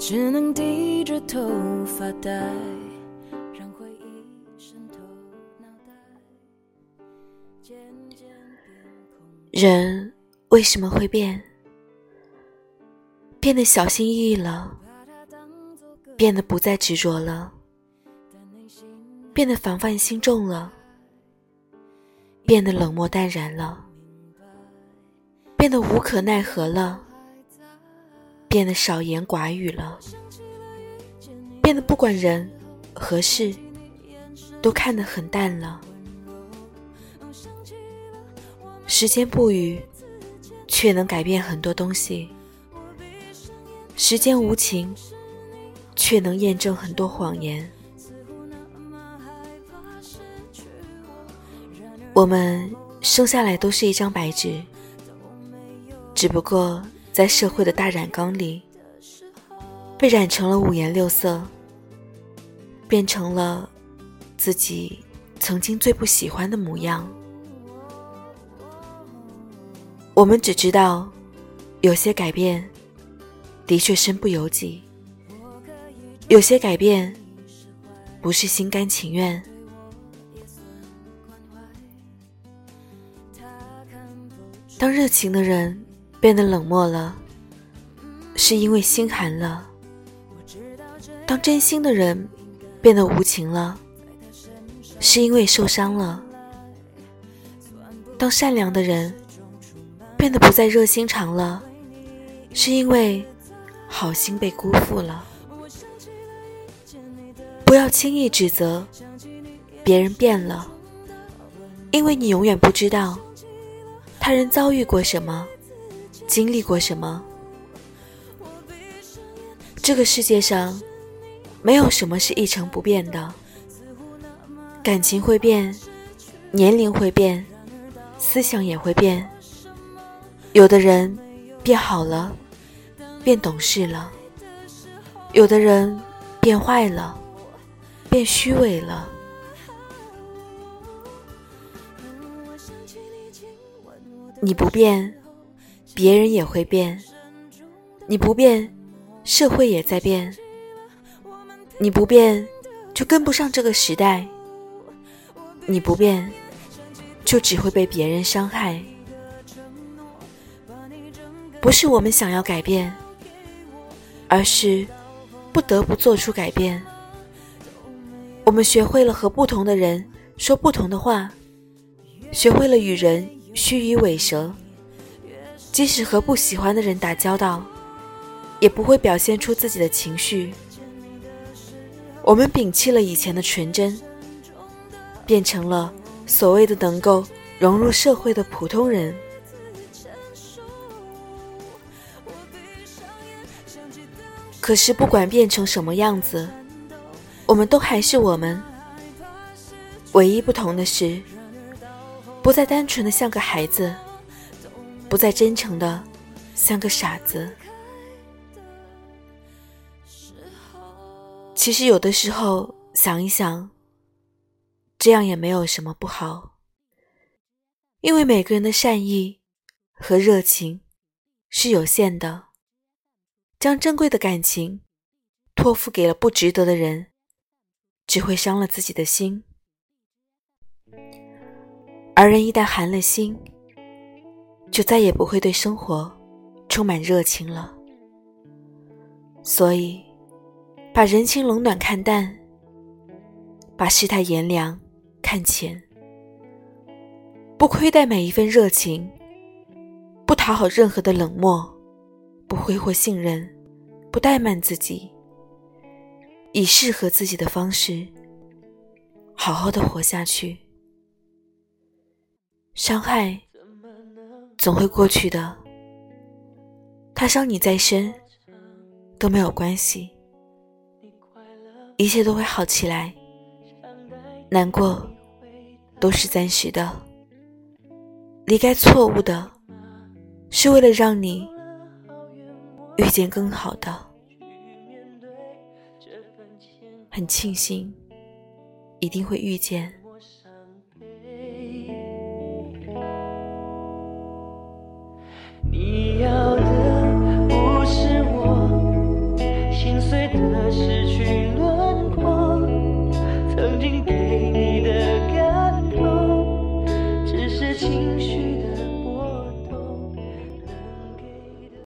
只能低着头发呆，让回忆渗透脑袋。渐渐变人为什么会变？变得小心翼翼了，变得不再执着了，变得防范心重了，变得冷漠淡然了，变得无可奈何了，变得少言寡语了，变得不管人和事都看得很淡了。时间不语，却能改变很多东西；时间无情，却能验证很多谎言。我们生下来都是一张白纸，只不过在社会的大染缸里，被染成了五颜六色，变成了自己曾经最不喜欢的模样。我们只知道，有些改变的确身不由己，有些改变不是心甘情愿。当热情的人变得冷漠了，是因为心寒了；当真心的人变得无情了，是因为受伤了；当善良的人变得不再热心肠了，是因为好心被辜负了。不要轻易指责别人变了，因为你永远不知道。他人遭遇过什么，经历过什么？这个世界上，没有什么是一成不变的。感情会变，年龄会变，思想也会变。有的人变好了，变懂事了；有的人变坏了，变虚伪了。你不变，别人也会变；你不变，社会也在变；你不变，就跟不上这个时代；你不变，就只会被别人伤害。不是我们想要改变，而是不得不做出改变。我们学会了和不同的人说不同的话，学会了与人。虚与委蛇，即使和不喜欢的人打交道，也不会表现出自己的情绪。我们摒弃了以前的纯真，变成了所谓的能够融入社会的普通人。可是，不管变成什么样子，我们都还是我们。唯一不同的是。不再单纯的像个孩子，不再真诚的像个傻子。其实有的时候想一想，这样也没有什么不好，因为每个人的善意和热情是有限的，将珍贵的感情托付给了不值得的人，只会伤了自己的心。而人一旦寒了心，就再也不会对生活充满热情了。所以，把人情冷暖看淡，把世态炎凉看浅，不亏待每一份热情，不讨好任何的冷漠，不挥霍信任，不怠慢自己，以适合自己的方式，好好的活下去。伤害总会过去的，他伤你再深都没有关系，一切都会好起来。难过都是暂时的，离开错误的，是为了让你遇见更好的。很庆幸，一定会遇见。